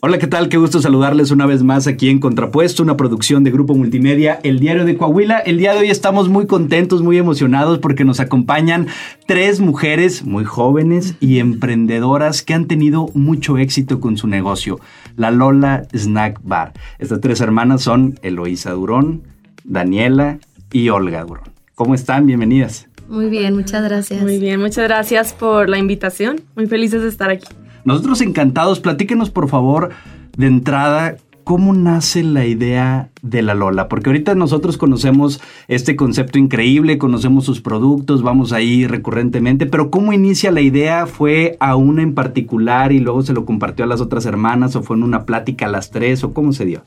Hola, ¿qué tal? Qué gusto saludarles una vez más aquí en Contrapuesto, una producción de Grupo Multimedia, El Diario de Coahuila. El día de hoy estamos muy contentos, muy emocionados porque nos acompañan tres mujeres muy jóvenes y emprendedoras que han tenido mucho éxito con su negocio, la Lola Snack Bar. Estas tres hermanas son Eloísa Durón, Daniela y Olga Durón. ¿Cómo están? Bienvenidas. Muy bien, muchas gracias. Muy bien, muchas gracias por la invitación. Muy felices de estar aquí. Nosotros encantados, platíquenos por favor de entrada cómo nace la idea de la Lola, porque ahorita nosotros conocemos este concepto increíble, conocemos sus productos, vamos ahí recurrentemente, pero cómo inicia la idea, fue a una en particular y luego se lo compartió a las otras hermanas o fue en una plática a las tres o cómo se dio.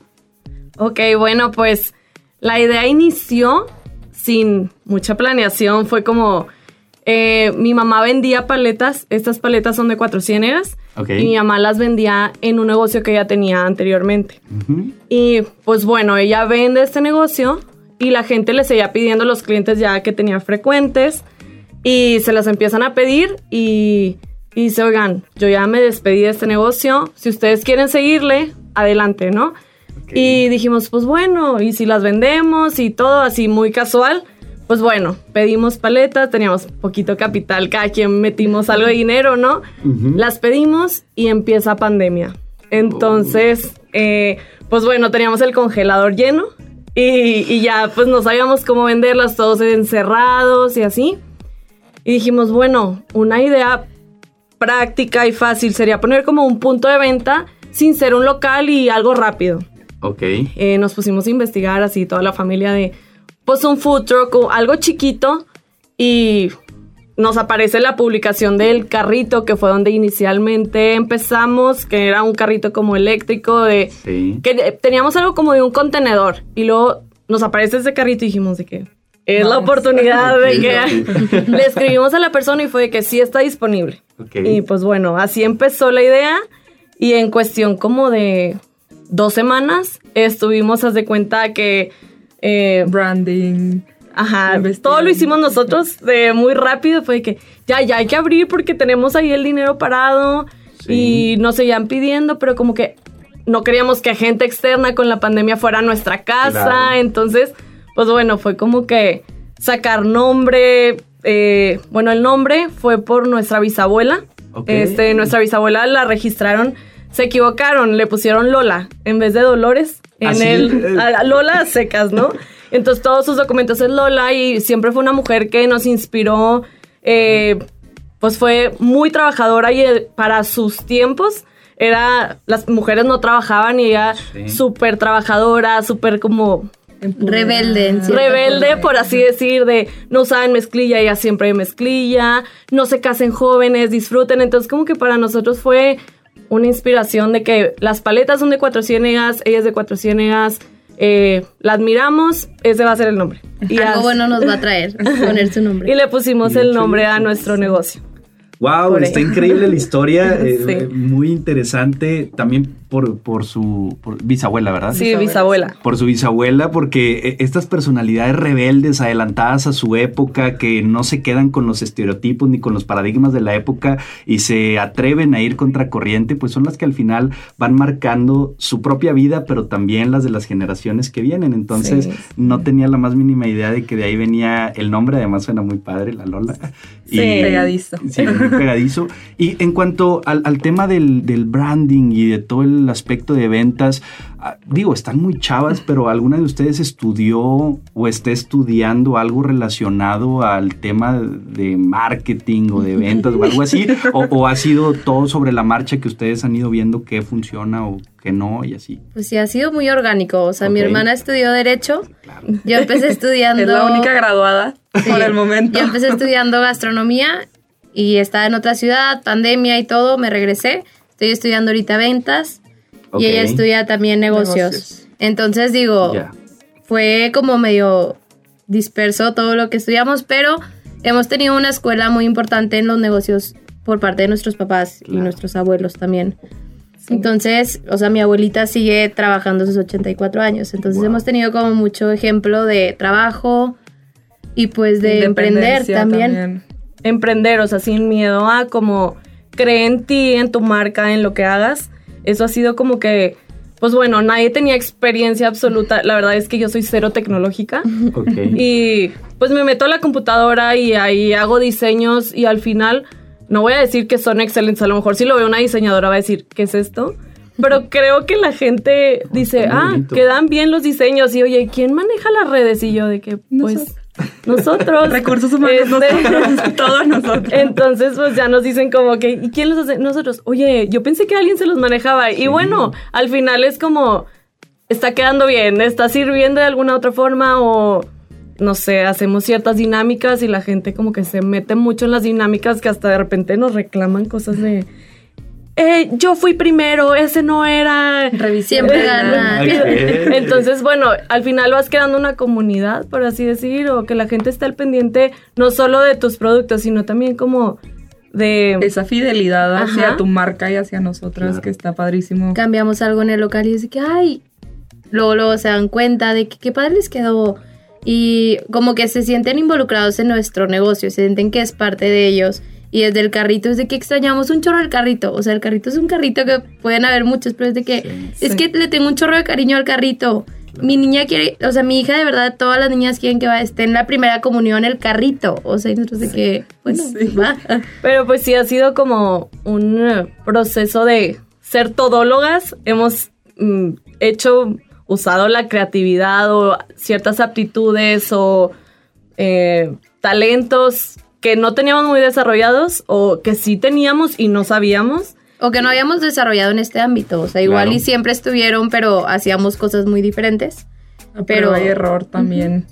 Ok, bueno, pues la idea inició sin mucha planeación, fue como eh, mi mamá vendía paletas, estas paletas son de cuatro ciénegas, y mi mamá las vendía en un negocio que ella tenía anteriormente. Y pues bueno, ella vende este negocio y la gente le seguía pidiendo a los clientes ya que tenía frecuentes y se las empiezan a pedir y, y dice, oigan, yo ya me despedí de este negocio, si ustedes quieren seguirle, adelante, ¿no? Y dijimos, pues bueno, y si las vendemos y todo así muy casual, pues bueno, pedimos paletas, teníamos poquito capital, cada quien metimos algo de dinero, ¿no? Las pedimos y empieza pandemia. Entonces, eh, pues bueno, teníamos el congelador lleno y, ya pues no sabíamos cómo venderlas, todos encerrados y así. Y dijimos, bueno, una idea práctica y fácil sería poner como un punto de venta sin ser un local y algo rápido. Ok. Eh, nos pusimos a investigar así toda la familia de pues un food truck o algo chiquito y nos aparece la publicación del carrito que fue donde inicialmente empezamos, que era un carrito como eléctrico de que teníamos algo como de un contenedor y luego nos aparece ese carrito y dijimos de que es la oportunidad de que le escribimos a la persona y fue de que sí está disponible. Y pues bueno, así empezó la idea y en cuestión como de dos semanas estuvimos, haz de cuenta que eh, branding. Ajá, todo lo hicimos nosotros de muy rápido. Fue que ya, ya hay que abrir porque tenemos ahí el dinero parado y nos seguían pidiendo, pero como que no queríamos que gente externa con la pandemia fuera a nuestra casa. Entonces, pues bueno, fue como que sacar nombre. Eh, bueno, el nombre fue por nuestra bisabuela. Este, nuestra bisabuela la registraron, se equivocaron, le pusieron Lola en vez de Dolores en el Lola secas, ¿no? Entonces todos sus documentos es Lola y siempre fue una mujer que nos inspiró, eh, pues fue muy trabajadora y para sus tiempos era, las mujeres no trabajaban y ella súper trabajadora, súper como... Rebelde. Rebelde, por así decir, de no usaban mezclilla, ella siempre hay mezclilla, no se casen jóvenes, disfruten. Entonces como que para nosotros fue una inspiración de que las paletas son de Cuatro Ciénegas, ella es de Cuatro Ciénegas, eh, la admiramos, ese va a ser el nombre. Y Algo bueno nos va a traer, poner su nombre. Y le pusimos el nombre a nuestro negocio. Wow, está increíble la historia, eh, muy interesante. También por, por su bisabuela, ¿verdad? Sí, bisabuela. Por su bisabuela, porque eh, estas personalidades rebeldes, adelantadas a su época, que no se quedan con los estereotipos ni con los paradigmas de la época y se atreven a ir contracorriente, pues son las que al final van marcando su propia vida, pero también las de las generaciones que vienen. Entonces, no tenía la más mínima idea de que de ahí venía el nombre, además suena muy padre, la Lola. Sí, pegadizo. Sí, muy pegadizo. Y en cuanto al, al tema del, del branding y de todo el aspecto de ventas, ah, digo, están muy chavas, pero ¿alguna de ustedes estudió o está estudiando algo relacionado al tema de marketing o de ventas o algo así? ¿O, ha sido todo sobre la marcha que ustedes han ido viendo qué funciona o qué no y así? Pues sí, ha sido muy orgánico. O sea, mi hermana estudió Derecho. Yo empecé estudiando... es la única graduada por el momento. Yo empecé estudiando gastronomía y estaba en otra ciudad, pandemia y todo, me regresé. Estoy estudiando ahorita ventas y ella estudia también negocios. Entonces digo, fue como medio disperso todo lo que estudiamos, pero hemos tenido una escuela muy importante en los negocios por parte de nuestros papás y nuestros abuelos también. Entonces, o sea, mi abuelita sigue trabajando sus 84 años, entonces hemos tenido como mucho ejemplo de trabajo y pues de, emprender también. Emprender, o sea, sin miedo a como cree en ti, en tu marca, en lo que hagas eso ha sido como que pues bueno, nadie tenía experiencia absoluta. La verdad es que yo soy cero tecnológica. Y pues me meto a la computadora y ahí hago diseños y al final no voy a decir que son excelentes. A lo mejor si lo ve una diseñadora va a decir, ¿qué es esto? Pero creo que la gente dice, ah, quedan bien los diseños. Y oye, ¿quién maneja las redes? Y yo de que, pues, nosotros. Recursos humanos, este, nosotros, todos nosotros. Entonces, pues ya nos dicen como que, ¿y quién los hace? Nosotros, oye, yo pensé que alguien se los manejaba. Y bueno, al final es como, está quedando bien, está sirviendo de alguna otra forma o, no sé, hacemos ciertas dinámicas y la gente como que se mete mucho en las dinámicas que hasta de repente nos reclaman cosas de eh, yo fui primero, ese no era. Siempre gana. Entonces, bueno, al final vas creando una comunidad, por así decir, o que la gente esté al pendiente no solo de tus productos, sino también como de... Esa fidelidad hacia tu marca y hacia nosotras, que está padrísimo. Cambiamos algo en el local y es que, ay, luego, luego se dan cuenta de que qué padre les quedó. Y como que se sienten involucrados en nuestro negocio, se sienten que es parte de ellos y desde el carrito es de que extrañamos un chorro del carrito. O sea, el carrito es un carrito que pueden haber muchos, pero es de que es que le tengo un chorro de cariño al carrito. Mi niña quiere, o sea, mi hija de verdad, todas las niñas quieren que va, esté en la primera comunión el carrito. O sea, nosotros de que, bueno, va. Pero pues sí ha sido como un proceso de ser todólogas. Hemos mm, hecho, usado la creatividad o ciertas aptitudes o eh, talentos que no teníamos muy desarrollados o que sí teníamos y no sabíamos. O que no habíamos desarrollado en este ámbito. O sea, igual y siempre estuvieron, pero hacíamos cosas muy diferentes. Ah, pero, hay error también.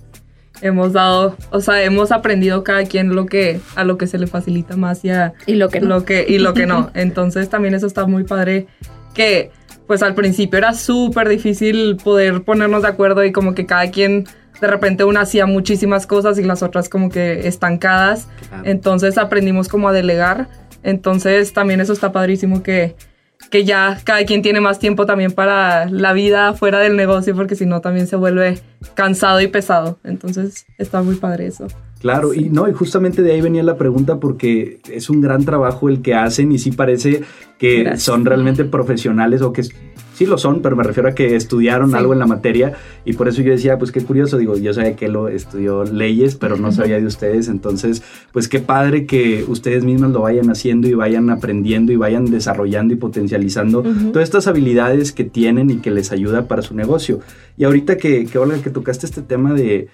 Hemos dado, o sea, hemos aprendido cada quien lo que, a lo que se le facilita más y, a y lo que no. Lo que, y lo que no. Entonces también eso está muy padre que pues al principio era súper difícil poder ponernos de acuerdo y como que cada quien de repente una hacía muchísimas cosas y las otras como que estancadas. Entonces aprendimos como a delegar. Entonces también eso está padrísimo que, que ya cada quien tiene más tiempo también para la vida fuera del negocio porque si no también se vuelve cansado y pesado. Entonces está muy padre eso. Claro, y no, y justamente de ahí venía la pregunta porque es un gran trabajo el que hacen y sí parece que son realmente profesionales o que sí lo son, pero me refiero a que estudiaron algo en la materia y por eso yo decía, pues qué curioso, digo, yo sabía que lo estudió leyes, pero no sabía de ustedes, entonces, pues qué padre que ustedes mismos lo vayan haciendo y vayan aprendiendo y vayan desarrollando y potencializando todas estas habilidades que tienen y que les ayuda para su negocio. Y ahorita que, que Olga, que tocaste este tema de,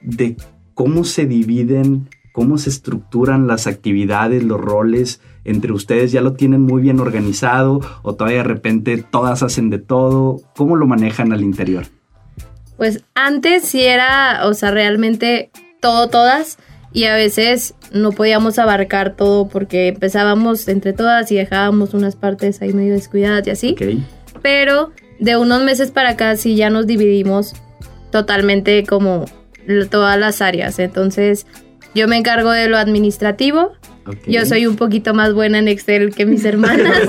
de cómo se dividen cómo se estructuran las actividades, los roles entre ustedes, ya lo tienen muy bien organizado o todavía de repente todas hacen de todo, ¿cómo lo manejan al interior? Pues antes sí era, o sea, realmente todo, todas, y a veces no podíamos abarcar todo porque empezábamos entre todas y dejábamos unas partes ahí medio descuidadas y así. Pero de unos meses para acá sí ya nos dividimos totalmente como todas las áreas. Entonces, yo me encargo de lo administrativo. Yo soy un poquito más buena en Excel que mis hermanas.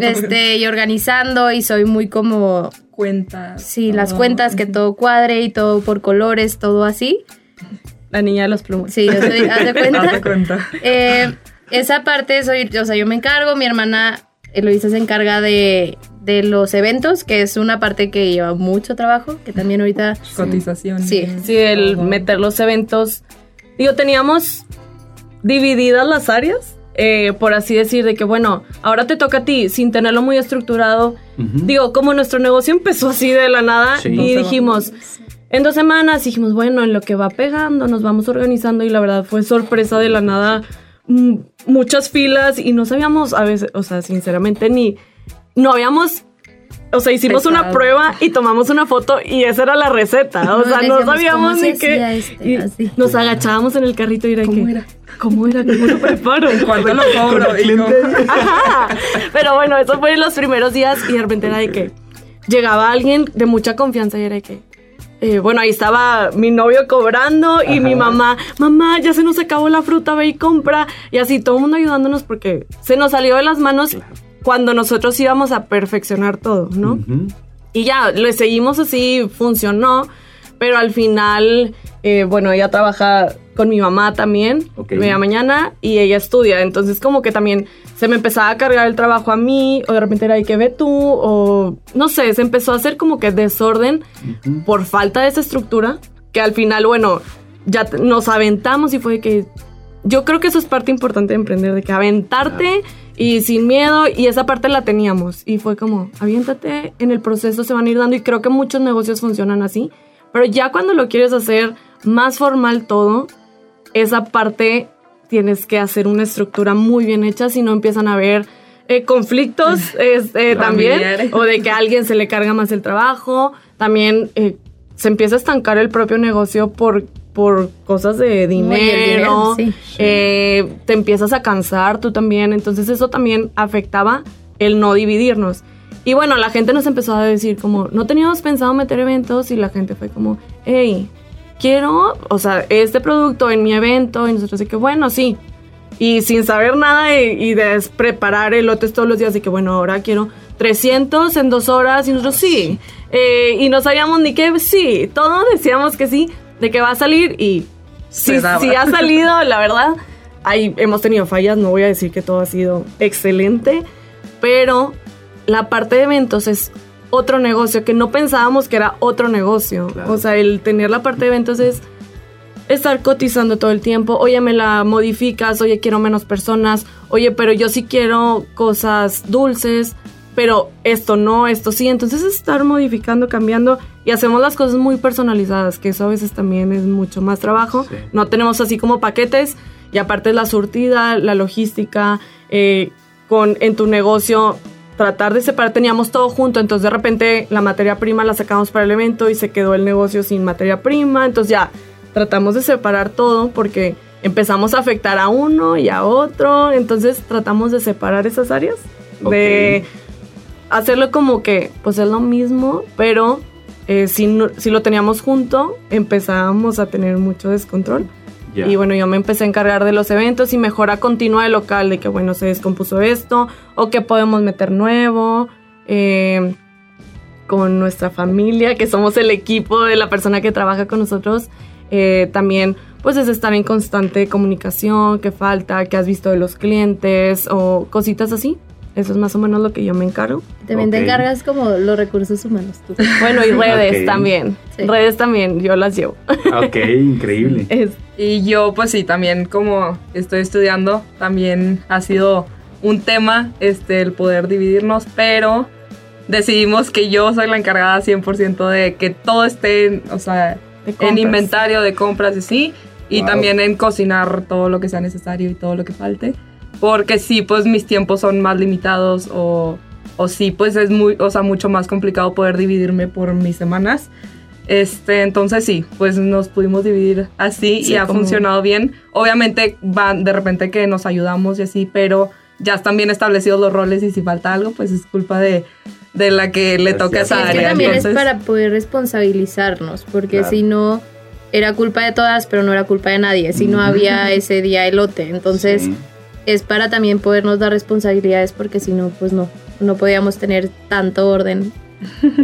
Este, y organizando y soy muy como... Cuentas. Sí, las cuentas, que todo cuadre y todo por colores, todo así. La niña de los plumos. Sí, yo soy, haz de cuenta. cuenta. Eh, esa parte soy, o sea, yo me encargo, mi hermana Eloisa se encarga de, de los eventos, que es una parte que lleva mucho trabajo, que también ahorita... Cotización. Sí. Sí, el meter los eventos Digo, teníamos divididas las áreas, eh, por así decir, de que bueno, ahora te toca a ti, sin tenerlo muy estructurado. Digo, como nuestro negocio empezó así de la nada y dijimos, en dos semanas dijimos, bueno, en lo que va pegando, nos vamos organizando y la verdad fue sorpresa de la nada, muchas filas y no sabíamos a veces, o sea, sinceramente ni, no habíamos o sea, hicimos una prueba y tomamos una foto y esa era la receta. O sea, no sabíamos ni qué. Este, nos agachábamos en el carrito y era ¿Cómo que. Era? ¿Cómo era? ¿Cómo lo preparo? ¿Cuánto lo cobro? Ajá. Pero bueno, eso fue en los primeros días y de repente era de que llegaba alguien de mucha confianza y era de que. Eh, bueno, ahí estaba mi novio cobrando y mi mamá, mamá, ya se nos acabó la fruta, ve y compra. Y así todo el mundo ayudándonos porque se nos salió de las manos cuando nosotros íbamos a perfeccionar todo, ¿no? Y ya, le seguimos así, funcionó, pero al final, eh, bueno, ella trabaja con mi mamá también, media mañana, y ella estudia. Entonces como que también se me empezaba a cargar el trabajo a mí, o de repente era, que ve tú? O no sé, se empezó a hacer como que desorden por falta de esa estructura, que al final, bueno, ya nos aventamos y fue que yo creo que eso es parte importante de emprender, de que aventarte y sin miedo, y esa parte la teníamos. Y fue como, aviéntate, en el proceso se van a ir dando, y creo que muchos negocios funcionan así. Pero ya cuando lo quieres hacer más formal todo, esa parte tienes que hacer una estructura muy bien hecha, si no empiezan a haber eh, conflictos este, también, o de que a alguien se le carga más el trabajo, también eh, se empieza a estancar el propio negocio por, por cosas de dinero, eh, te empiezas a cansar tú también, entonces eso también afectaba el no dividirnos. Y bueno, la gente nos empezó a decir como, no teníamos pensado meter eventos y la gente fue como, hey, quiero, o sea, este producto en mi evento y nosotros de que bueno, sí. Y sin saber nada y, de preparar elotes todos los días y que bueno, ahora quiero 300 en dos horas y nosotros sí. Eh, y no sabíamos ni qué, sí, todos decíamos que sí, de que va a salir y sí ha salido, la verdad. Ahí hemos tenido fallas, no voy a decir que todo ha sido excelente, pero la parte de eventos es otro negocio que no pensábamos que era otro negocio. O sea, el tener la parte de eventos es estar cotizando todo el tiempo. Oye, me la modificas, oye, quiero menos personas, oye, pero yo sí quiero cosas dulces, pero esto no, esto sí. Entonces estar modificando, cambiando y hacemos las cosas muy personalizadas, que eso a veces también es mucho más trabajo. No tenemos así como paquetes y aparte la surtida, la logística, eh, con, en tu negocio tratar de separar, teníamos todo junto, entonces de repente la materia prima la sacamos para el evento y se quedó el negocio sin materia prima, entonces ya tratamos de separar todo porque empezamos a afectar a uno y a otro, entonces tratamos de separar esas áreas, de hacerlo como que pues es lo mismo, pero eh, si, si lo teníamos junto empezábamos a tener mucho descontrol. Y bueno, yo me empecé a encargar de los eventos y mejora continua del local, de que bueno, se descompuso esto, o que podemos meter nuevo, eh, con nuestra familia, que somos el equipo de la persona que trabaja con nosotros. Eh, también pues es estar en constante comunicación, qué falta, qué has visto de los clientes o cositas así. Eso es más o menos lo que yo me encargo. También te encargas como los recursos humanos. Bueno, y redes también. Redes también, yo las llevo. Ok, increíble. Y yo pues sí, también como estoy estudiando, también ha sido un tema este, el poder dividirnos, pero decidimos que yo soy la encargada 100% de que todo esté, o sea, en inventario de compras y sí, y también en cocinar todo lo que sea necesario y todo lo que falte. Porque sí, pues mis tiempos son más limitados o, o sí, pues es muy, o sea, mucho más complicado poder dividirme por mis semanas. Este, entonces sí, pues nos pudimos dividir así y ha funcionado bien. Obviamente van de repente que nos ayudamos y así, pero ya están bien establecidos los roles y si falta algo, pues es culpa de, de la que le toca esa área. Que también es para poder responsabilizarnos, porque si no era culpa de todas, pero no era culpa de nadie, si no había ese día elote. Entonces, es para también podernos dar responsabilidades porque si no, pues no, no podíamos tener tanto orden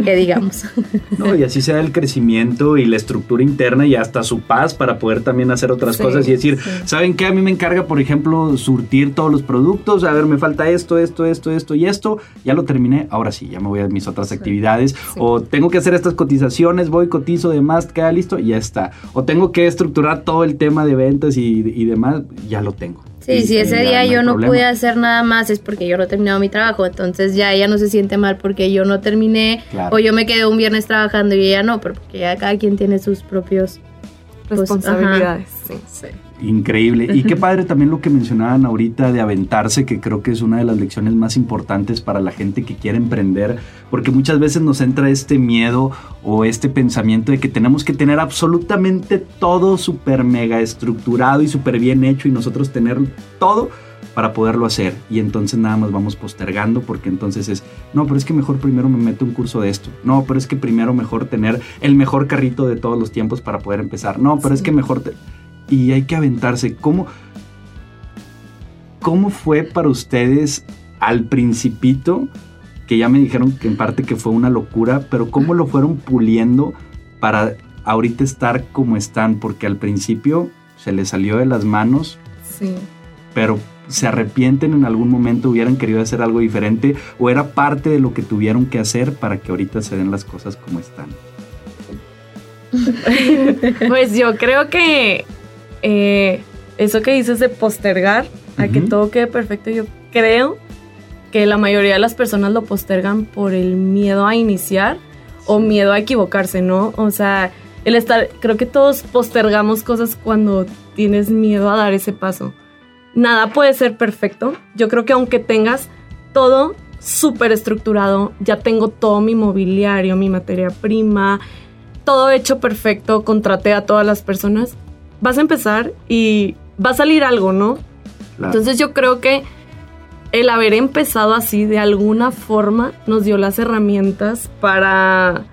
que digamos. No, y así sea el crecimiento y la estructura interna y hasta su paz para poder también hacer otras cosas y decir, ¿saben qué? A mí me encarga, por ejemplo, surtir todos los productos, a ver, me falta esto, esto, esto, esto y esto, ya lo terminé, ahora sí, ya me voy a mis otras actividades, o tengo que hacer estas cotizaciones, voy, cotizo, demás, queda listo, ya está. O tengo que estructurar todo el tema de ventas y, y demás, ya lo tengo. Sí, si ese día yo no pude hacer nada más es porque yo no he terminado mi trabajo, entonces ya ella no se siente mal porque yo no terminé o yo me quedé un viernes trabajando y ella no, pero porque ya cada quien tiene sus propios pues, responsabilidades. sí, sí. Increíble. Y qué padre también lo que mencionaban ahorita de aventarse, que creo que es una de las lecciones más importantes para la gente que quiere emprender, porque muchas veces nos entra este miedo o este pensamiento de que tenemos que tener absolutamente todo súper mega estructurado y súper bien hecho y nosotros tener todo para poderlo hacer. Y entonces nada más vamos postergando porque entonces es, no, pero es que mejor primero me meto un curso de esto. No, pero es que primero mejor tener el mejor carrito de todos los tiempos para poder empezar. No, pero es que mejor... Te y hay que aventarse. ¿Cómo, ¿Cómo fue para ustedes al principito? Que ya me dijeron que en parte que fue una locura, pero ¿cómo lo fueron puliendo para ahorita estar como están? Porque al principio se les salió de las manos. Sí. Pero se arrepienten en algún momento, hubieran querido hacer algo diferente o era parte de lo que tuvieron que hacer para que ahorita se den las cosas como están. pues yo creo que eh, eso que dices de postergar a que todo quede perfecto, yo creo que la mayoría de las personas lo postergan por el miedo a iniciar o miedo a equivocarse, ¿no? O sea, el estar, creo que todos postergamos cosas cuando tienes miedo a dar ese paso. Nada puede ser perfecto. Yo creo que aunque tengas todo súper estructurado, ya tengo todo mi mobiliario, mi materia prima, todo hecho perfecto, contraté a todas las personas, vas a empezar y va a salir algo, ¿no? Entonces yo creo que el haber empezado así de alguna forma nos dio las herramientas para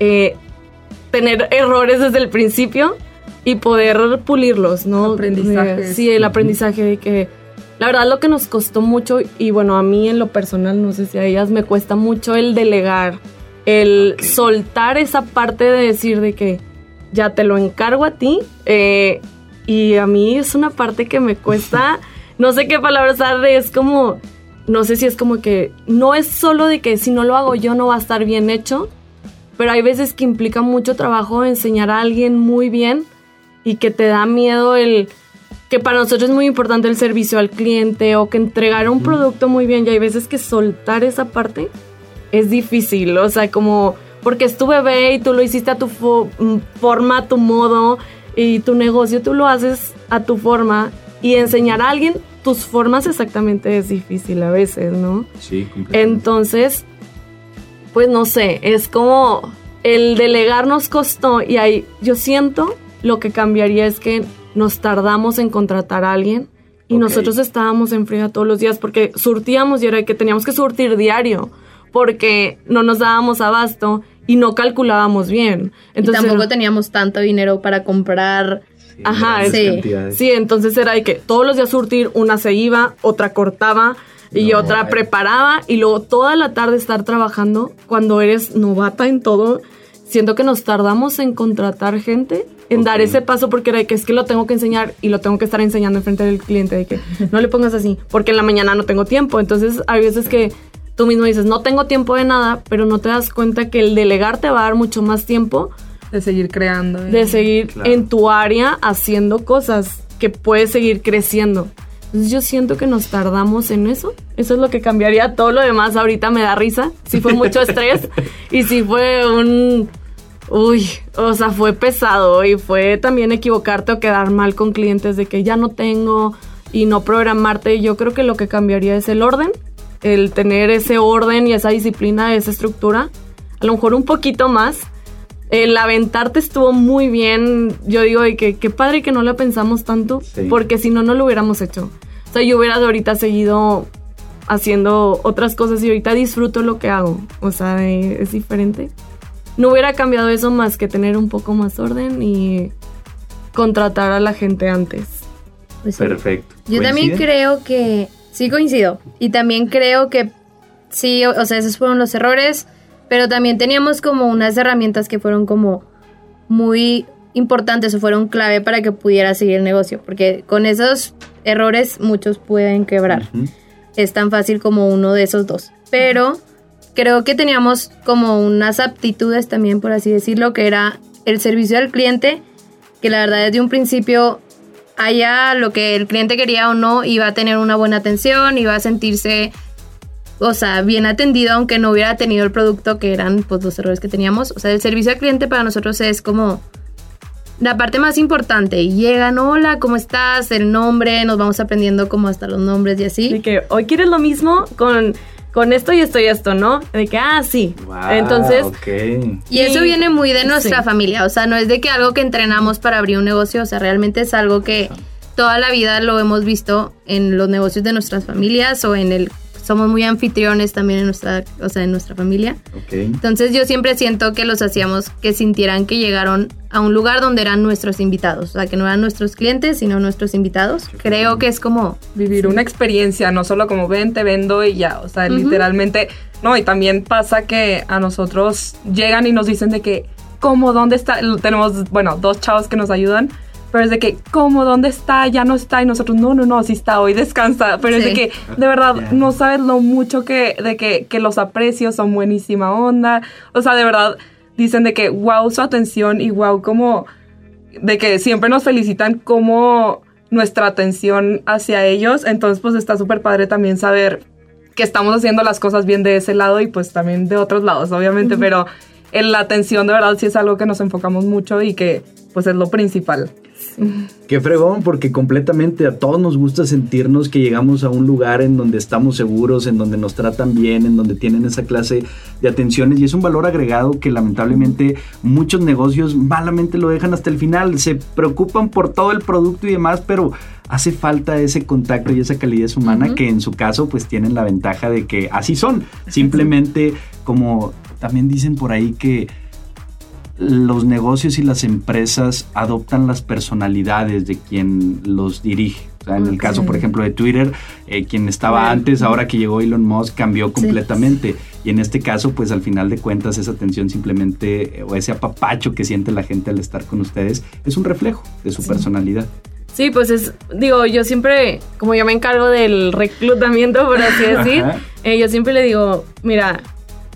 eh, tener errores desde el principio y poder pulirlos, ¿no? Aprendizaje. Sí, el aprendizaje de que la verdad lo que nos costó mucho y bueno, a mí en lo personal, no sé si a ellas me cuesta mucho el delegar, el soltar esa parte de decir de que ya te lo encargo a ti eh, y a mí es una parte que me cuesta, no sé qué palabras usar, es como, no sé si es como que no es solo de que si no lo hago yo no va a estar bien hecho, pero hay veces que implica mucho trabajo enseñar a alguien muy bien y que te da miedo el que para nosotros es muy importante el servicio al cliente o que entregar un producto muy bien y hay veces que soltar esa parte es difícil, o sea, como porque es tu bebé y tú lo hiciste a tu mm, forma, a tu modo y tu negocio tú lo haces a tu forma y enseñar a alguien tus formas exactamente es difícil a veces, ¿no? Sí, Entonces, pues no sé, es como el delegar nos costó y ahí yo siento lo que cambiaría es que nos tardamos en contratar a alguien y nosotros estábamos en fría todos los días porque surtíamos y era que teníamos que surtir diario porque no nos dábamos abasto y no calculábamos bien. Entonces, y tampoco teníamos tanto dinero para comprar. Ajá, sí. Sí, entonces era de que todos los días surtir, una se iba, otra cortaba y otra preparaba y luego toda la tarde estar trabajando cuando eres novata en todo. Siento que nos tardamos en contratar gente en dar ese paso porque era que es que lo tengo que enseñar y lo tengo que estar enseñando enfrente del cliente de que no le pongas así porque en la mañana no tengo tiempo. Entonces hay veces que tú mismo dices, no tengo tiempo de nada, pero no te das cuenta que el delegar te va a dar mucho más tiempo. De seguir creando. De seguir en tu área haciendo cosas que puedes seguir creciendo. Entonces yo siento que nos tardamos en eso. Eso es lo que cambiaría. Todo lo demás ahorita me da risa. Si fue mucho estrés y si fue un Uy, o sea, fue pesado y fue también equivocarte o quedar mal con clientes de que ya no tengo y no programarte. Yo creo que lo que cambiaría es el orden, el tener ese orden y esa disciplina, esa estructura. A lo mejor un poquito más. El aventarte estuvo muy bien. Yo digo, que qué padre que no la pensamos tanto, porque si no, no lo hubiéramos hecho. O sea, yo hubiera ahorita seguido haciendo otras cosas y ahorita disfruto lo que hago. O sea, es diferente no hubiera cambiado eso más que tener un poco más orden y contratar a la gente antes. Pues Perfecto. Yo también creo que, sí coincido, y también creo que sí, o, sea, esos fueron los errores, pero también teníamos como unas herramientas que fueron como muy importantes o fueron clave para que pudiera seguir el negocio, porque con esos errores muchos pueden quebrar. Es tan fácil como uno de esos dos. Pero creo que teníamos como unas aptitudes también, por así decirlo, que era el servicio al cliente, que la verdad desde un principio haya lo que el cliente quería o no, iba a tener una buena atención, iba a sentirse, o sea, bien atendido, aunque no hubiera tenido el producto que eran pues los errores que teníamos. O sea, el servicio al cliente para nosotros es como la parte más importante. Llegan, hola, ¿cómo estás? El nombre, nos vamos aprendiendo como hasta los nombres y así. Y que hoy quieres lo mismo con con esto y esto y esto, ¿no? De que, ah, sí. Entonces. Y eso viene muy de nuestra familia. O sea, no es de que algo que entrenamos para abrir un negocio. O sea, realmente es algo que toda la vida lo hemos visto en los negocios de nuestras familias o en el somos muy anfitriones también en nuestra, o sea, en nuestra familia. Entonces yo siempre siento que los hacíamos que sintieran que llegaron a un lugar donde eran nuestros invitados, o sea, que no eran nuestros clientes, sino nuestros invitados. Creo que es como vivir una experiencia, no solo como ven, te vendo y ya, o sea, literalmente, no, y también pasa que a nosotros llegan y nos dicen de que, ¿cómo? ¿Dónde está? Tenemos, bueno, dos chavos que nos ayudan pero es de que, ¿cómo? ¿Dónde está? Ya no está. Y nosotros, no, no, no, sí está, hoy descansa. Pero es de que, de verdad, no sabes lo mucho que, de que, que los aprecios son buenísima onda. O sea, de verdad, dicen de que, wow, su atención y wow, como, de que siempre nos felicitan como nuestra atención hacia ellos. Entonces, pues está súper padre también saber que estamos haciendo las cosas bien de ese lado y pues también de otros lados, obviamente, pero en la atención de verdad sí es algo que nos enfocamos mucho y que pues es lo principal. Qué fregón, porque completamente a todos nos gusta sentirnos que llegamos a un lugar en donde estamos seguros, en donde nos tratan bien, en donde tienen esa clase de atenciones y es un valor agregado que lamentablemente muchos negocios malamente lo dejan hasta el final. Se preocupan por todo el producto y demás, pero hace falta ese contacto y esa calidez humana que en su caso pues tienen la ventaja de que así son. Simplemente como también dicen por ahí que los negocios y las empresas adoptan las personalidades de quien los dirige. en el caso, por ejemplo, de Twitter, eh, quien estaba antes, ahora que llegó Elon Musk, cambió completamente. Y en este caso, pues al final de cuentas, esa atención simplemente, eh, o ese apapacho que siente la gente al estar con ustedes, es un reflejo de su personalidad. Sí, pues es, digo, yo siempre, como yo me encargo del reclutamiento, por así decir, eh, yo siempre le digo, mira,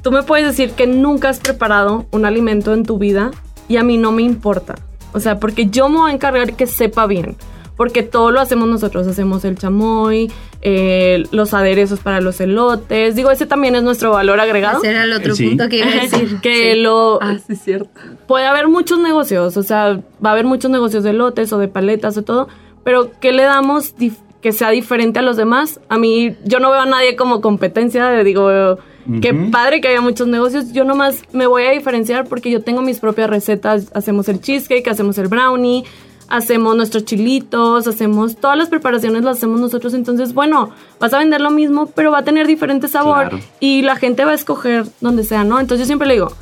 Tú me puedes decir que nunca has preparado un alimento en tu vida y a mí no me importa. O sea, porque yo me voy a encargar que sepa bien. Porque todo lo hacemos nosotros. Hacemos el chamoy, eh, los aderezos para los elotes. Digo, ese también es nuestro valor agregado. Ese era el otro punto que iba a decir. que lo... Ah, sí, cierto. Puede haber muchos negocios. O sea, va a haber muchos negocios de elotes o de paletas o todo. Pero, ¿qué le damos que sea diferente a los demás? A mí, yo no veo a nadie como competencia. Digo Qué padre que haya muchos negocios. Yo nomás me voy a diferenciar porque yo tengo mis propias recetas. Hacemos el cheesecake, hacemos el brownie, hacemos nuestros chilitos, hacemos todas las preparaciones las hacemos nosotros. Entonces, bueno, vas a vender lo mismo, pero va a tener diferente sabor y la gente va a escoger donde sea, ¿no? Entonces yo siempre le digo,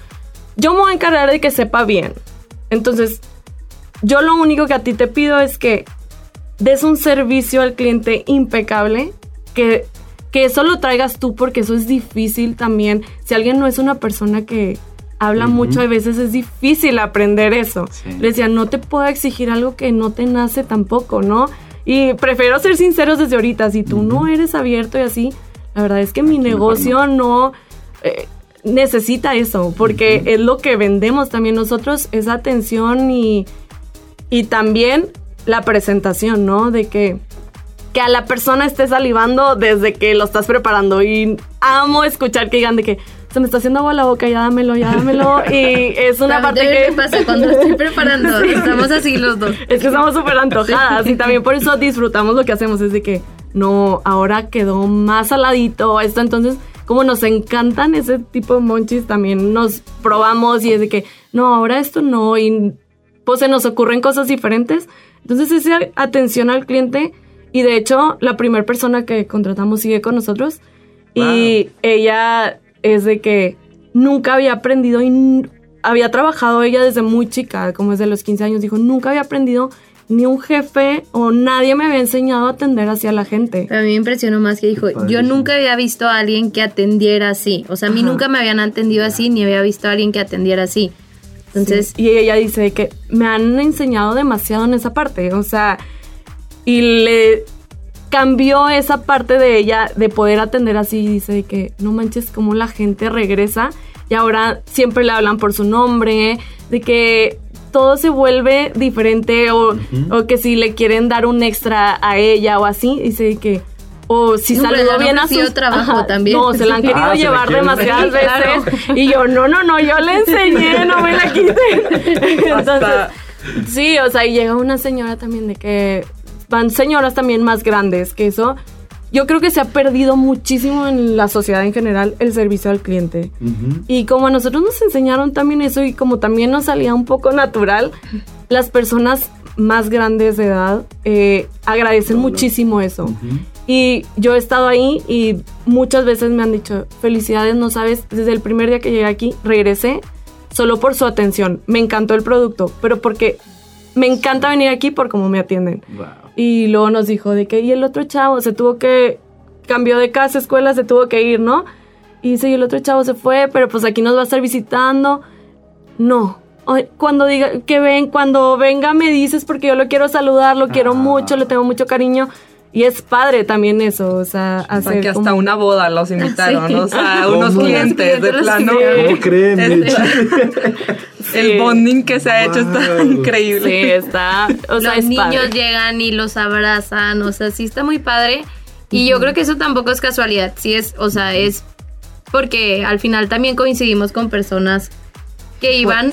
yo me voy a encargar de que sepa bien. Entonces, yo lo único que a ti te pido es que des un servicio al cliente impecable, que que eso lo traigas tú porque eso es difícil también. Si alguien no es una persona que habla mucho, a veces es difícil aprender eso. Le decía, no te puedo exigir algo que no te nace tampoco, ¿no? Y prefiero ser sinceros desde ahorita. Si tú no eres abierto y así, la verdad es que mi negocio no... Eh, necesita eso, porque es lo que vendemos también nosotros, esa atención y, y también la presentación, ¿no? De que que a la persona esté salivando desde que lo estás preparando. Y amo escuchar que digan de que se me está haciendo agua la boca, ya dámelo, ya dámelo. Y es una parte que... ¿Qué pasa cuando estoy preparando? Estamos así los dos. Es que estamos súper antojadas y también por eso disfrutamos lo que hacemos. Es de que, no, ahora quedó más saladito esto. Entonces, como nos encantan ese tipo de monchis, también nos probamos y es de que, no, ahora esto no. Y pues se nos ocurren cosas diferentes. Entonces, esa atención al cliente y de hecho, la primera persona que contratamos sigue con nosotros. Y ella es de que nunca había aprendido y había trabajado ella desde muy chica, como desde los 15 años. Dijo, nunca había aprendido ni un jefe o nadie me había enseñado a atender hacia la gente. a mí me impresionó más que dijo, yo nunca había visto a alguien que atendiera así. O sea, a mí nunca me habían atendido así, ni había visto a alguien que atendiera así. Entonces... Y ella dice que me han enseñado demasiado en esa parte. O sea, y le cambió esa parte de ella de poder atender así. Dice que no manches cómo la gente regresa y ahora siempre le hablan por su nombre, de que todo se vuelve diferente o, que si le quieren dar un extra a ella o así, dice que o si saludó bien a su trabajo también. No, se la han querido ah, llevar demasiadas veces. Y yo, no, no, no, yo le enseñé, no me la quiten. Entonces, sí, o sea, y llega una señora también de que van señoras también más grandes que eso. Yo creo que se ha perdido muchísimo en la sociedad en general el servicio al cliente. Y como a nosotros nos enseñaron también eso y como también nos salía un poco natural, las personas más grandes de edad eh, agradecen muchísimo eso. Y yo he estado ahí y muchas veces me han dicho, felicidades, no sabes, desde el primer día que llegué aquí, regresé solo por su atención. Me encantó el producto, pero porque me encanta venir aquí por cómo me atienden. Y luego nos dijo de que, y el otro chavo se tuvo que, cambió de casa, escuela, se tuvo que ir, ¿no? Y dice, y el otro chavo se fue, pero pues aquí nos va a estar visitando. No, cuando diga que ven, cuando venga me dices porque yo lo quiero saludar, lo quiero ah. mucho, le tengo mucho cariño. Y es padre también eso, o sea, hacer que hasta una boda los invitaron, o sea, unos clientes de plano. ¿Cómo creen? El bonding que se ha hecho está increíble. Sí, está, o sea, Los niños llegan y los abrazan, o sea, sí está muy padre. Y yo creo que eso tampoco es casualidad, sí es, o sea, es porque al final también coincidimos con personas que iban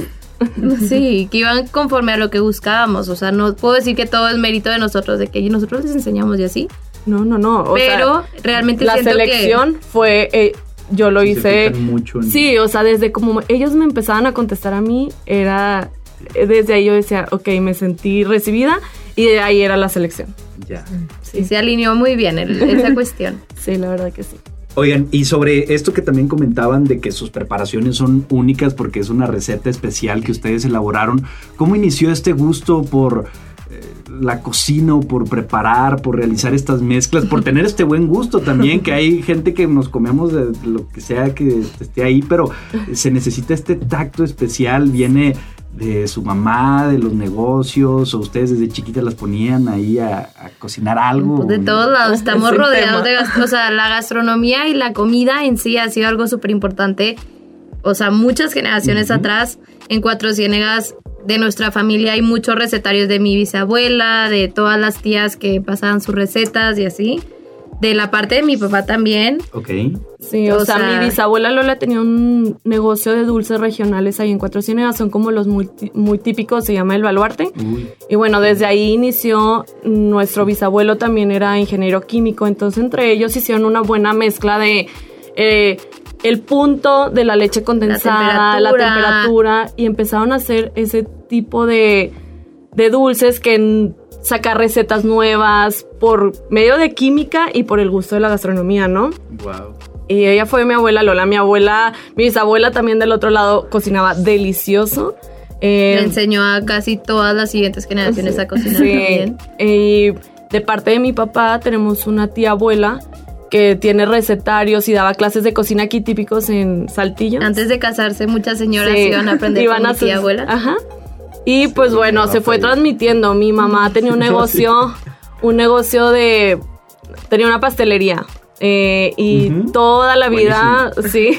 Sí, que iban conforme a lo que buscábamos. O sea, no puedo decir que todo es mérito de nosotros, de que nosotros les enseñamos y así. No, no, no. pero realmente la selección fue. Eh, yo lo hice. Mucho Sí, o sea, desde como ellos me empezaban a contestar a mí, era. Eh, desde ahí yo decía, ok, me sentí recibida y de ahí era la selección. Ya. Sí, se alineó muy bien esa cuestión. Sí, la verdad que sí. Oigan, y sobre esto que también comentaban de que sus preparaciones son únicas porque es una receta especial que ustedes elaboraron, ¿cómo inició este gusto por eh, la cocina, por preparar, por realizar estas mezclas, por tener este buen gusto también, que hay gente que nos comemos de lo que sea que esté ahí, pero se necesita este tacto especial, viene de su mamá, de los negocios, o ustedes desde chiquitas las ponían ahí a, cocinar algo? Pues de todos lados, estamos rodeados de o sea, la gastronomía y la comida en sí ha sido algo súper importante. O sea, muchas generaciones atrás, en Cuatro Ciénegas, de nuestra familia hay muchos recetarios de mi bisabuela, de todas las tías que pasaban sus recetas y así. De la parte de mi papá también. Ok. Sí, o, sea, mi bisabuela Lola tenía un negocio de dulces regionales ahí en Cuatro Ciénegas, son como los muy, muy típicos, se llama El Baluarte. Y bueno, desde ahí inició, nuestro bisabuelo también era ingeniero químico, entonces entre ellos hicieron una buena mezcla de... Eh, el punto de la leche condensada, la temperatura. y empezaron a hacer ese tipo de, de dulces que sacar recetas nuevas por medio de química y por el gusto de la gastronomía, ¿no? Wow. Y ella fue mi abuela Lola. Mi abuela, mi bisabuela también del otro lado cocinaba delicioso. Eh, Le enseñó a casi todas las siguientes generaciones a cocinar sí. Y de parte de mi papá tenemos una tía abuela que tiene recetarios y daba clases de cocina aquí típicos en Saltillo. Antes de casarse, muchas señoras iban a aprender con mi tía abuela. Ajá. Y pues bueno, se fue transmitiendo. Mi mamá tenía un negocio, un negocio de... Tenía una pastelería. Eh, y toda la vida, sí.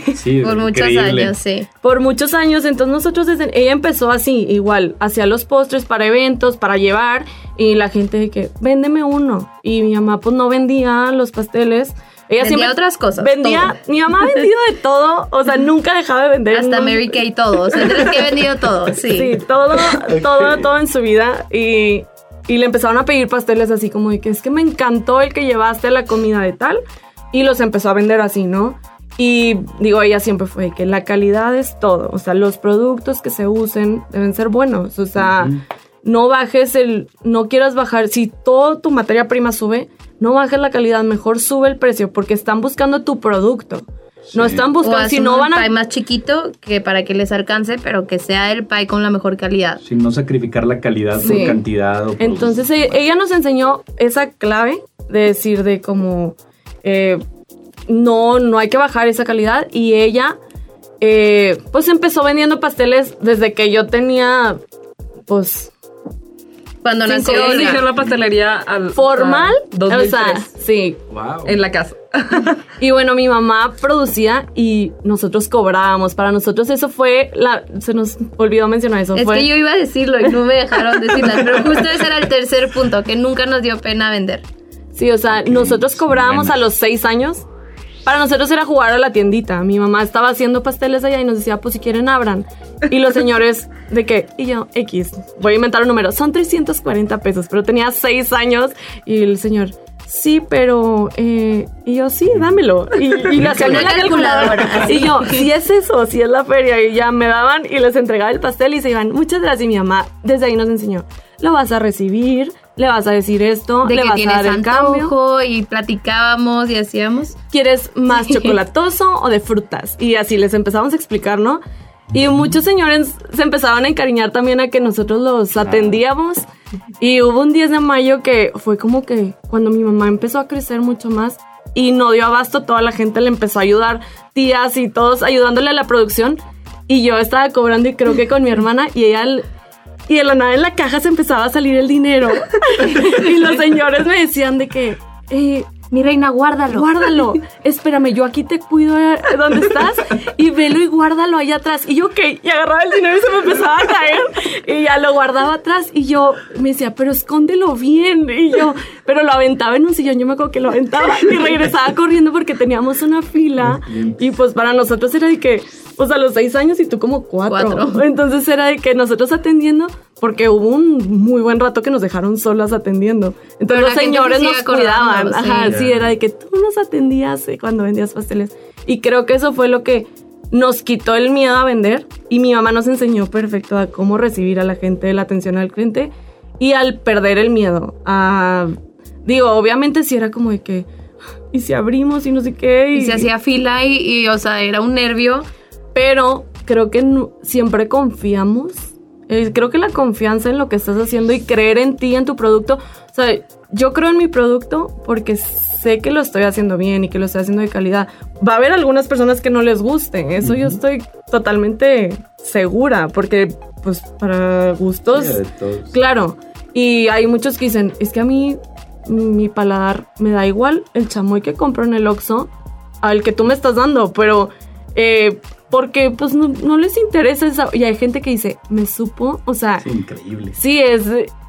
Por muchos años, sí. Por muchos años, entonces nosotros desde, ella empezó así, igual, hacía los postres para eventos, para llevar, y la gente de que, véndeme uno. Y mi mamá pues no vendía los pasteles. Ella vendía otras cosas. Vendía, mi mamá ha vendido de todo, o sea, nunca dejaba de vender. Hasta Mary Kay todo, o sea, que he vendido todo, sí. Sí, todo, todo, todo en su vida. Y, y le empezaron a pedir pasteles así como de que es que me encantó el que llevaste la comida de tal y los empezó a vender así, ¿no? Y digo, ella siempre fue que la calidad es todo, o sea, los productos que se usen deben ser buenos, o sea, no bajes el, no quieras bajar, si toda tu materia prima sube, no bajes la calidad, mejor sube el precio, porque están buscando tu producto. No están buscando, si no van a... pie más chiquito que para que les alcance, pero que sea el pie con la mejor calidad. Sin no sacrificar la calidad por cantidad. Entonces e, ella nos enseñó esa clave de decir de como eh, no, no hay que bajar esa calidad. Y ella, eh, pues empezó vendiendo pasteles desde que yo tenía, pues... Cuando nació la pastelería al, formal, o sea, sí, en la casa. y bueno, mi mamá producía y nosotros cobrábamos. Para nosotros eso fue la se nos olvidó mencionar eso. Es que yo iba a decirlo y no me dejaron decirlo, pero justo ese era el tercer punto, que nunca nos dio pena vender. Sí, o sea, nosotros cobrábamos a los seis años. Para nosotros era jugar a la tiendita. Mi mamá estaba haciendo pasteles allá y nos decía, pues si quieren abran. Y los señores, ¿de qué? Y yo, X, voy a inventar un número. Son 340 pesos, pero tenía seis años. Y el señor, sí, pero... Eh, y yo, sí, dámelo. Y, y la calculadora. Y yo, si es eso, si es la feria. Y ya me daban y les entregaba el pastel y se iban, muchas gracias. Y mi mamá desde ahí nos enseñó, lo vas a recibir, le vas a decir esto, le vas a dar el cambio. Y platicábamos y hacíamos. ¿Quieres más chocolatoso o de frutas? Y así les empezamos a explicar, ¿no? Y muchos señores se empezaban a encariñar también a que nosotros los atendíamos. Y hubo un 10 de mayo que fue como que cuando mi mamá empezó a crecer mucho más y no dio abasto, toda la gente le empezó a ayudar, tías y todos ayudándole a la producción. Y yo estaba cobrando y creo que con mi hermana y ella... Y de la nada en la caja se empezaba a salir el dinero. y los señores me decían de que... Eh, mi reina, guárdalo. Guárdalo. Espérame, yo aquí te cuido eh, donde estás y velo y guárdalo allá atrás. Y yo, ¿qué? Y agarraba el dinero y se me empezaba a caer. Y ya lo guardaba atrás y yo me decía, pero escóndelo bien. Y yo, pero lo aventaba en un sillón. Yo me acuerdo que lo aventaba y regresaba corriendo porque teníamos una fila. Y pues para nosotros era de que, pues a los seis años y tú como cuatro. Entonces era de que nosotros atendiendo porque hubo un muy buen rato que nos dejaron solas atendiendo. Entonces los señores nos cuidaban. Ajá, sí, era de que tú nos atendías eh, cuando vendías pasteles. Y creo que eso fue lo que nos quitó el miedo a vender y mi mamá nos enseñó perfecto a cómo recibir a la gente, la atención al cliente y al perder el miedo. A, digo, obviamente sí era como de que, y si abrimos y no sé qué. Y, se hacía fila y, y, o sea, era un nervio. Pero creo que siempre confiamos eh, creo que la confianza en lo que estás haciendo y creer en ti, en tu producto. O sea, yo creo en mi producto porque sé que lo estoy haciendo bien y que lo estoy haciendo de calidad. Va a haber algunas personas que no les gusten, eso yo estoy totalmente segura, porque pues para gustos, claro. Y hay muchos que dicen, es que a mí mi paladar me da igual el chamoy que compro en el Oxxo al que tú me estás dando, pero eh, porque pues no, les interesa esa, y hay gente que dice, me supo, o sea, es increíble. Sí, es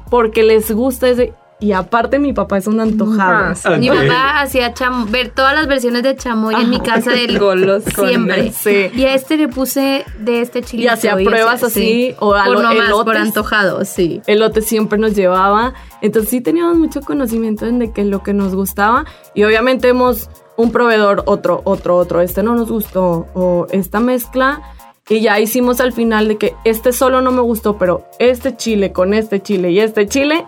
porque les gusta ese y aparte mi papá es un antojado. Ah, mi papá hacía ver todas las versiones de chamoy en mi casa del golos siempre. Sí. Y a este le puse de este chile. Y hacía pruebas así o por no por antojado, sí. Elote siempre nos llevaba. Entonces sí teníamos mucho conocimiento de que lo que nos gustaba y obviamente hemos un proveedor, otro, otro, otro, este no nos gustó, o esta mezcla, y ya hicimos al final de que este solo no me gustó, pero este chile con este chile y este chile,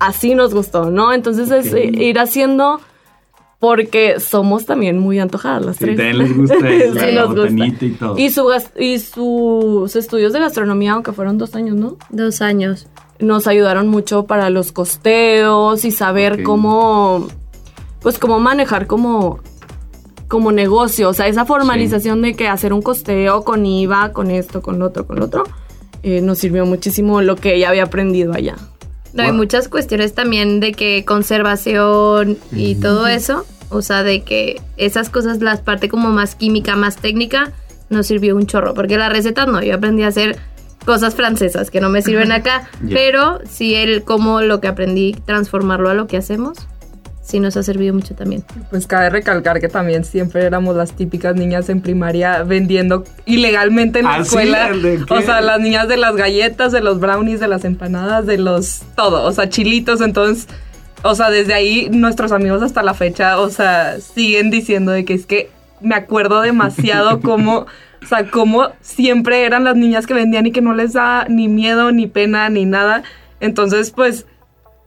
así nos gustó, ¿no? Entonces es ir haciendo porque somos también muy antojadas las tres. Sí, les gusta sí, nos gusta. y todo. Y, su, y sus estudios de gastronomía, aunque fueron dos años, ¿no? Dos años. Nos ayudaron mucho para los costeos y saber cómo pues como manejar como como negocio, o sea, esa formalización de que hacer un costeo con IVA, con esto, con lo otro, con lo otro, eh, nos sirvió muchísimo lo que ella había aprendido allá. No, hay muchas cuestiones también de que conservación y todo eso, o sea, de que esas cosas, las parte como más química, más técnica, nos sirvió un chorro, porque las recetas no, yo aprendí a hacer cosas francesas que no me sirven acá, pero sí el cómo lo que aprendí, transformarlo a lo que hacemos sí nos ha servido mucho también. Pues cabe recalcar que también siempre éramos las típicas niñas en primaria vendiendo ilegalmente en la ¿Ah, escuela. o sea, las niñas de las galletas, de los brownies, de las empanadas, de los todo, o sea, chilitos, entonces, o sea, desde ahí nuestros amigos hasta la fecha, o sea, siguen diciendo de que es que me acuerdo demasiado cómo o sea, cómo siempre eran las niñas que vendían y que no les da ni miedo, ni pena, ni nada. Entonces, pues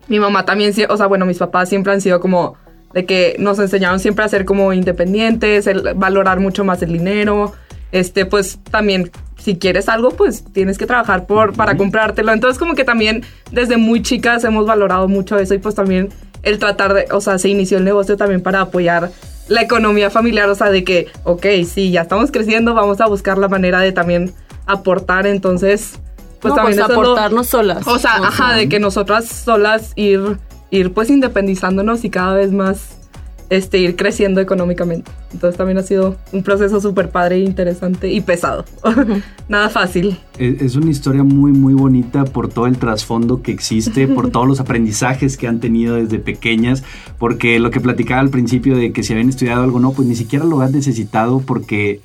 mi mamá también, o sea, bueno, mis papás siempre han sido como de que nos enseñaron siempre a ser como independientes, el, valorar mucho más el dinero. Este, pues también, si quieres algo, pues tienes que trabajar por, para comprártelo. Entonces, como que también desde muy chicas hemos valorado mucho eso y pues también el tratar de, o sea, se inició el negocio también para apoyar la economía familiar, o sea, de que, ok, sí, ya estamos creciendo, vamos a buscar la manera de también aportar. Entonces, pues también pues aportarnos solas. O sea, ajá, de que nosotras solas ir, ir pues independizándonos y cada vez más este, ir creciendo económicamente. Entonces también ha sido un proceso súper padre, interesante y pesado. Nada fácil. Es una historia muy, muy bonita por todo el trasfondo que existe, por todos los aprendizajes que han tenido desde pequeñas, porque lo que platicaba al principio de que si habían estudiado algo, no, pues ni siquiera lo han necesitado porque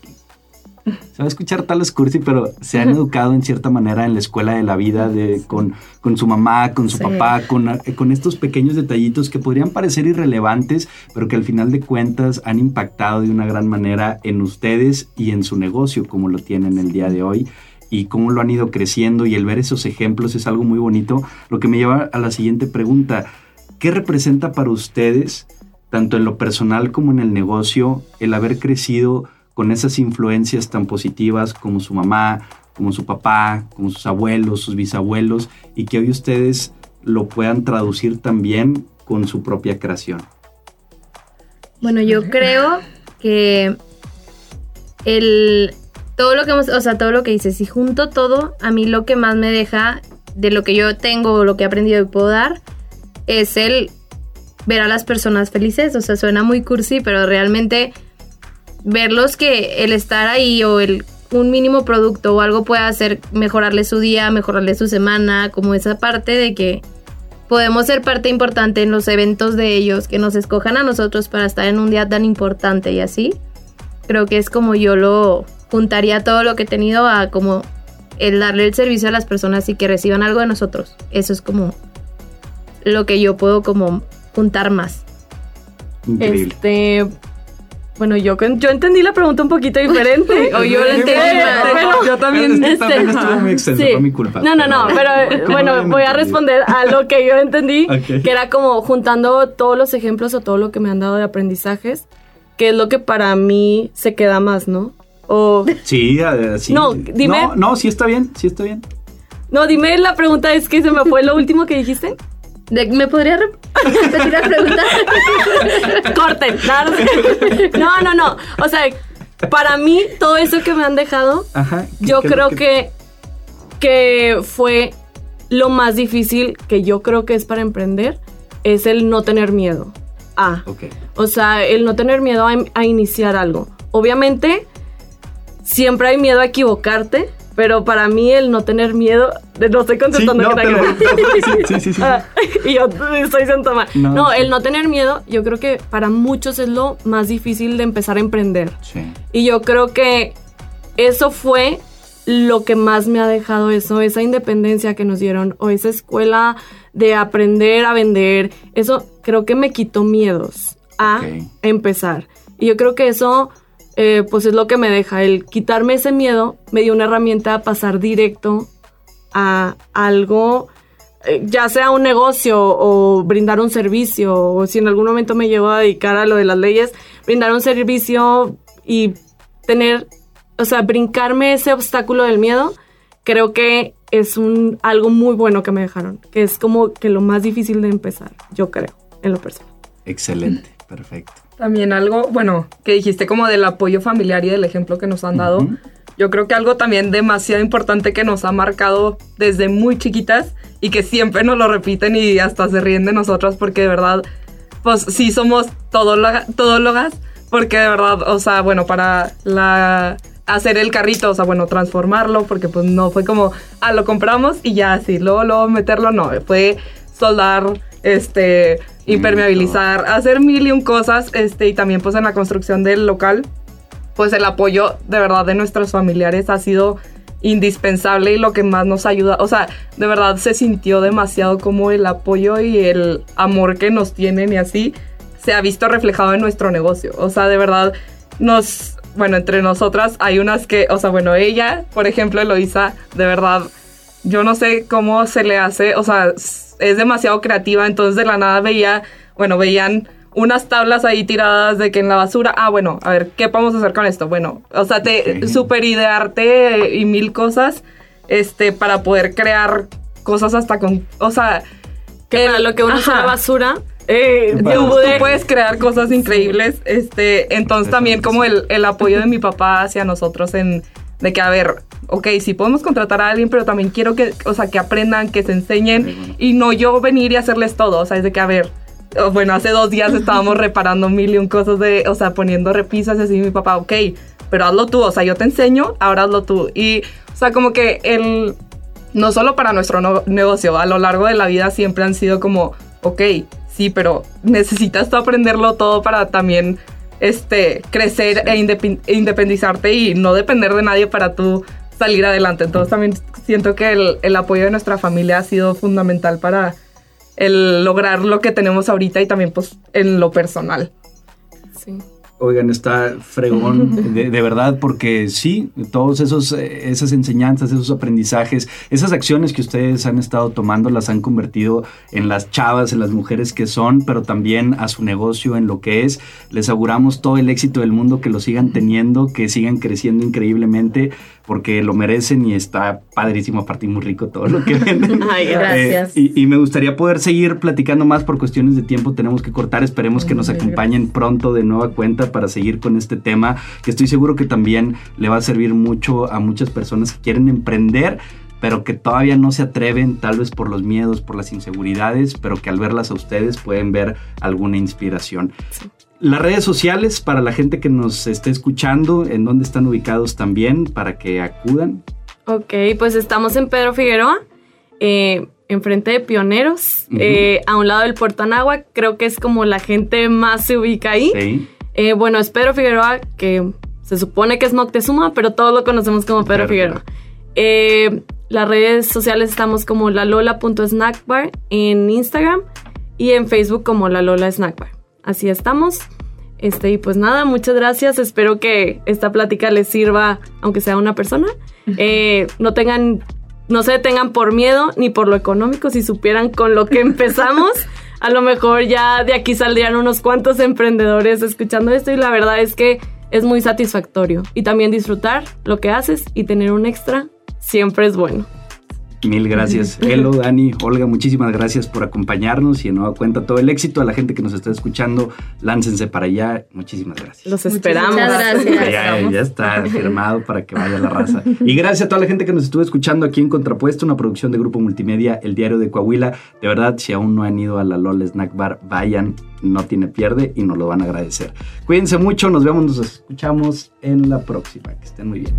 se va a escuchar tal cursi, pero se han educado en cierta manera en la escuela de la vida, de, con, con su mamá, con su papá, con, con estos pequeños detallitos que podrían parecer irrelevantes, pero que al final de cuentas han impactado de una gran manera en ustedes y en su negocio, como lo tienen el día de hoy y cómo lo han ido creciendo y el ver esos ejemplos es algo muy bonito, lo que me lleva a la siguiente pregunta. ¿Qué representa para ustedes, tanto en lo personal como en el negocio, el haber crecido con esas influencias tan positivas como su mamá, como su papá, como sus abuelos, sus bisabuelos, y que hoy ustedes lo puedan traducir también con su propia creación. Bueno, yo creo que el todo lo que hemos, o sea, todo lo que dices, si junto todo, a mí lo que más me deja de lo que yo tengo, lo que he aprendido y puedo dar, es el ver a las personas felices. O sea, suena muy cursi, pero realmente verlos que el estar ahí o el un mínimo producto o algo puede hacer mejorarle su día, mejorarle su semana, como esa parte de que podemos ser parte importante en los eventos de ellos, que nos escojan a nosotros para estar en un día tan importante y así. Creo que es como yo lo juntaría todo lo que he tenido a como el darle el servicio a las personas y que reciban algo de nosotros. Eso es como lo que yo puedo como juntar más. Increíble. Este, bueno, yo, yo entendí la pregunta un poquito diferente. o yo la entendí pero, Yo también. Este, estuvo muy extenso, sí. mi culpa. No, no, no, pero bueno, voy a responder a lo que yo entendí, que era como juntando todos los ejemplos o todo lo que me han dado de aprendizajes, que es lo que para mí se queda más, ¿no? O... Sí, sí. No, dime. No, no, sí está bien, sí está bien. No, dime la pregunta, es que se me fue lo último que dijiste. ¿Me podría repetir la pregunta? Corten. No, no, no. O sea, para mí, todo eso que me han dejado, yo creo que, que fue lo más difícil que yo creo que es para emprender, es el no tener miedo. Ah, o sea, el no tener miedo a iniciar algo. Obviamente, siempre hay miedo a equivocarte, pero para mí el no tener miedo, no estoy contestando sí, no, que sí, sí, sí, ah, y yo estoy sentada mal. No, el no tener miedo, yo creo que para muchos es lo más difícil de empezar a emprender. Sí. Y yo creo que eso fue lo que más me ha dejado eso, esa independencia que nos dieron o esa escuela de aprender a vender, eso creo que me quitó miedos a empezar. Y yo creo que eso eh, pues es lo que me deja. El quitarme ese miedo me dio una herramienta a pasar directo a algo, eh, ya sea un negocio o brindar un servicio, o si en algún momento me llevo a dedicar a lo de las leyes, brindar un servicio y tener, o sea, brincarme ese obstáculo del miedo, creo que es un, algo muy bueno que me dejaron, que es como que lo más difícil de empezar, yo creo, en lo personal. Excelente, perfecto. También algo, bueno, que dijiste como del apoyo familiar y del ejemplo que nos han dado. Yo creo que algo también demasiado importante que nos ha marcado desde muy chiquitas y que siempre nos lo repiten y hasta se ríen de nosotras porque de verdad, pues sí somos todólogas, porque de verdad, o sea, bueno, para la hacer el carrito, o sea, bueno, transformarlo, porque pues no fue como, ah, lo compramos y ya, sí, luego, luego meterlo, no, fue soldar, este, impermeabilizar, hacer mil y un cosas, este, y también pues en la construcción del local, pues el apoyo de verdad de nuestros familiares ha sido indispensable y lo que más nos ayuda, o sea, de verdad se sintió demasiado como el apoyo y el amor que nos tienen y así se ha visto reflejado en nuestro negocio, o sea, de verdad nos, bueno, entre nosotras hay unas que, o sea, bueno, ella, por ejemplo, Eloisa, de verdad, yo no sé cómo se le hace, o sea, es demasiado creativa, entonces de la nada veía, bueno, veían unas tablas ahí tiradas de que en la basura, ah, bueno, a ver, ¿qué podemos hacer con esto? Bueno, o sea, te super idearte y mil cosas, este, para poder crear cosas hasta con, o sea... Que para lo que uno usa la basura... Eh, tú, puedes crear cosas increíbles, este, entonces también como el, el apoyo de mi papá hacia nosotros en, de que, a ver, ok, sí podemos contratar a alguien, pero también quiero que, o sea, que aprendan, que se enseñen y no yo venir y hacerles todo, o sea, es de que, a ver, bueno, hace dos días estábamos reparando mil y un cosas de, o sea, poniendo repisas y así mi papá, ok, pero hazlo tú, o sea, yo te enseño, ahora hazlo tú. Y, o sea, como que el, no solo para nuestro negocio, a lo largo de la vida siempre han sido como, ok, sí, pero necesitas tú aprenderlo todo para también este, crecer e, e independizarte y no depender de nadie para tú salir adelante. Entonces también siento que el, el, apoyo de nuestra familia ha sido fundamental para el lograr lo que tenemos ahorita y también pues en lo personal. Sí. Oigan, está fregón, de, verdad, porque sí, todos esos eh, esas enseñanzas, esos aprendizajes, esas acciones que ustedes han estado tomando las han convertido en las chavas, en las mujeres que son, pero también a su negocio, en lo que es. Les auguramos todo el éxito del mundo, que lo sigan teniendo, que sigan creciendo increíblemente porque lo merecen y está padrísimo, aparte muy rico todo lo que venden. Ay, gracias. Eh, y, me gustaría poder seguir platicando más por cuestiones de tiempo, tenemos que cortar, esperemos que nos acompañen pronto de nueva cuenta para seguir con este tema, que estoy seguro que también le va a servir mucho a muchas personas que quieren emprender pero que todavía no se atreven, tal vez por los miedos, por las inseguridades, pero que al verlas a ustedes pueden ver alguna inspiración. Las redes sociales para la gente que nos esté escuchando, ¿en dónde están ubicados también para que acudan? Ok, pues estamos en Pedro Figueroa, eh, enfrente de Pioneros, eh, a un lado del Puerto Anáhuac. Creo que es como la gente más se ubica ahí. Sí. Eh, bueno, es Pedro Figueroa, que se supone que es Moctezuma, pero todos lo conocemos como Pedro, Figueroa. las redes sociales estamos como lalola.snackbar en Instagram y en Facebook como la Lola Snackbar. Así estamos. Este, y pues nada, muchas gracias. Espero que esta plática les sirva, aunque sea una persona. Eh, no tengan, no se detengan por miedo ni por lo económico. Si supieran con lo que empezamos, a lo mejor ya de aquí saldrían unos cuantos emprendedores escuchando esto. Y la verdad es que es muy satisfactorio. Y también disfrutar lo que haces y tener un extra siempre es bueno. Mil gracias. Elo, Dani, Olga, muchísimas gracias por acompañarnos y en nueva cuenta todo el éxito a la gente que nos está escuchando. Láncense para allá. Muchísimas gracias. Los esperamos. gracias. Ya, está firmado para que vaya la raza. Y gracias a toda la gente que nos estuvo escuchando aquí en Contrapuesto, una producción de Grupo Multimedia, El Diario de Coahuila. De verdad, si aún no han ido a la LOL Snack Bar, vayan. No tiene pierde y nos lo van a agradecer. Cuídense mucho, nos vemos, nos escuchamos en la próxima. Que estén muy bien.